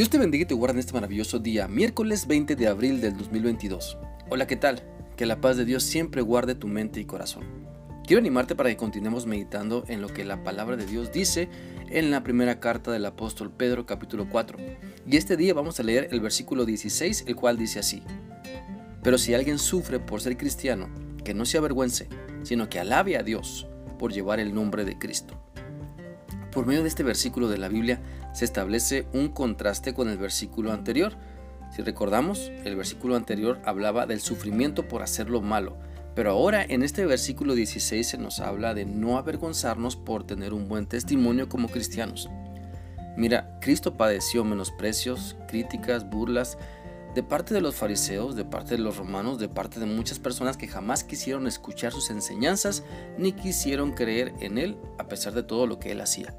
Dios te bendiga y te guarde en este maravilloso día, miércoles 20 de abril del 2022. Hola, ¿qué tal? Que la paz de Dios siempre guarde tu mente y corazón. Quiero animarte para que continuemos meditando en lo que la palabra de Dios dice en la primera carta del apóstol Pedro capítulo 4. Y este día vamos a leer el versículo 16, el cual dice así. Pero si alguien sufre por ser cristiano, que no se avergüence, sino que alabe a Dios por llevar el nombre de Cristo. Por medio de este versículo de la Biblia se establece un contraste con el versículo anterior. Si recordamos, el versículo anterior hablaba del sufrimiento por hacer lo malo, pero ahora en este versículo 16 se nos habla de no avergonzarnos por tener un buen testimonio como cristianos. Mira, Cristo padeció menosprecios, críticas, burlas de parte de los fariseos, de parte de los romanos, de parte de muchas personas que jamás quisieron escuchar sus enseñanzas ni quisieron creer en Él a pesar de todo lo que Él hacía.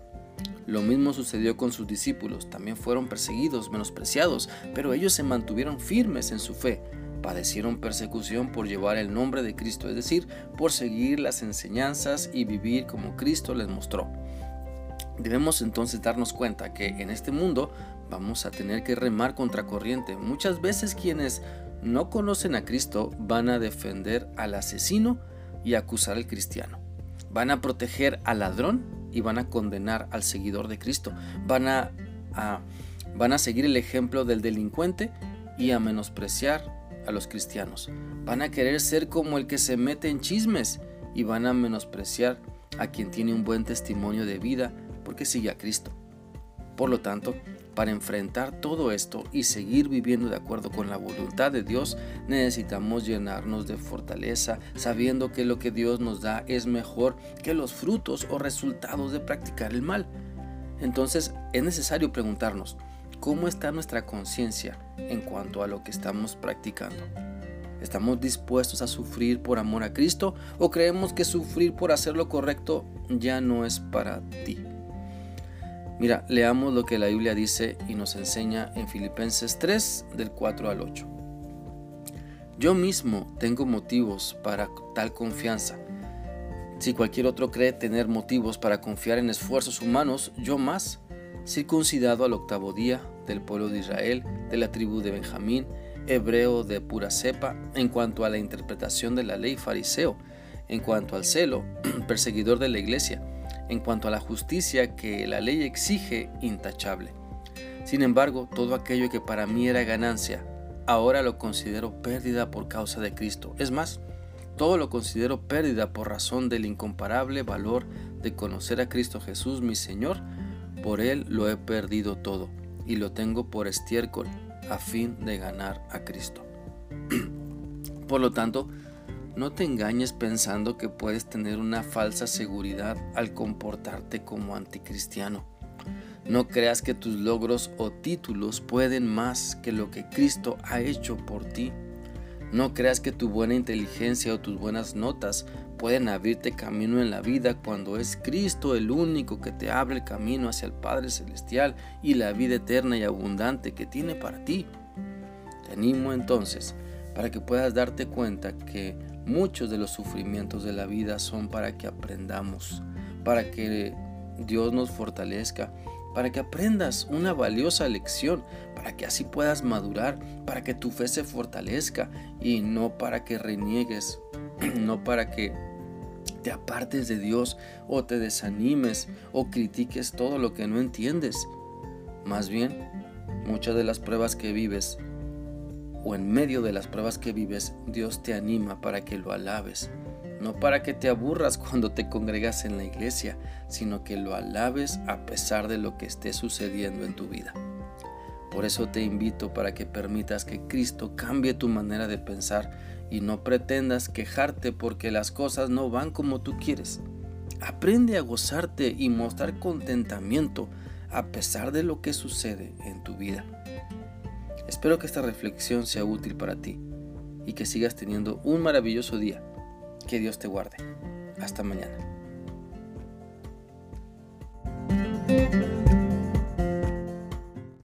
Lo mismo sucedió con sus discípulos, también fueron perseguidos, menospreciados, pero ellos se mantuvieron firmes en su fe. Padecieron persecución por llevar el nombre de Cristo, es decir, por seguir las enseñanzas y vivir como Cristo les mostró. Debemos entonces darnos cuenta que en este mundo vamos a tener que remar contra corriente. Muchas veces quienes no conocen a Cristo van a defender al asesino y acusar al cristiano. Van a proteger al ladrón y van a condenar al seguidor de Cristo. Van a, van a seguir el ejemplo del delincuente y a menospreciar a los cristianos. Van a querer ser como el que se mete en chismes y van a menospreciar a quien tiene un buen testimonio de vida porque sigue a Cristo. Por lo tanto, para enfrentar todo esto y seguir viviendo de acuerdo con la voluntad de Dios, necesitamos llenarnos de fortaleza, sabiendo que lo que Dios nos da es mejor que los frutos o resultados de practicar el mal. Entonces es necesario preguntarnos, ¿cómo está nuestra conciencia en cuanto a lo que estamos practicando? ¿Estamos dispuestos a sufrir por amor a Cristo o creemos que sufrir por hacer lo correcto ya no es para ti? Mira, leamos lo que la Biblia dice y nos enseña en Filipenses 3 del 4 al 8. Yo mismo tengo motivos para tal confianza. Si cualquier otro cree tener motivos para confiar en esfuerzos humanos, yo más, circuncidado al octavo día, del pueblo de Israel, de la tribu de Benjamín, hebreo de pura cepa, en cuanto a la interpretación de la ley fariseo, en cuanto al celo, perseguidor de la iglesia, en cuanto a la justicia que la ley exige intachable. Sin embargo, todo aquello que para mí era ganancia, ahora lo considero pérdida por causa de Cristo. Es más, todo lo considero pérdida por razón del incomparable valor de conocer a Cristo Jesús mi Señor. Por Él lo he perdido todo y lo tengo por estiércol a fin de ganar a Cristo. por lo tanto, no te engañes pensando que puedes tener una falsa seguridad al comportarte como anticristiano. No creas que tus logros o títulos pueden más que lo que Cristo ha hecho por ti. No creas que tu buena inteligencia o tus buenas notas pueden abrirte camino en la vida cuando es Cristo el único que te abre el camino hacia el Padre Celestial y la vida eterna y abundante que tiene para ti. Te animo entonces para que puedas darte cuenta que Muchos de los sufrimientos de la vida son para que aprendamos, para que Dios nos fortalezca, para que aprendas una valiosa lección, para que así puedas madurar, para que tu fe se fortalezca y no para que reniegues, no para que te apartes de Dios o te desanimes o critiques todo lo que no entiendes. Más bien, muchas de las pruebas que vives o en medio de las pruebas que vives, Dios te anima para que lo alabes. No para que te aburras cuando te congregas en la iglesia, sino que lo alabes a pesar de lo que esté sucediendo en tu vida. Por eso te invito para que permitas que Cristo cambie tu manera de pensar y no pretendas quejarte porque las cosas no van como tú quieres. Aprende a gozarte y mostrar contentamiento a pesar de lo que sucede en tu vida. Espero que esta reflexión sea útil para ti y que sigas teniendo un maravilloso día. Que Dios te guarde. Hasta mañana.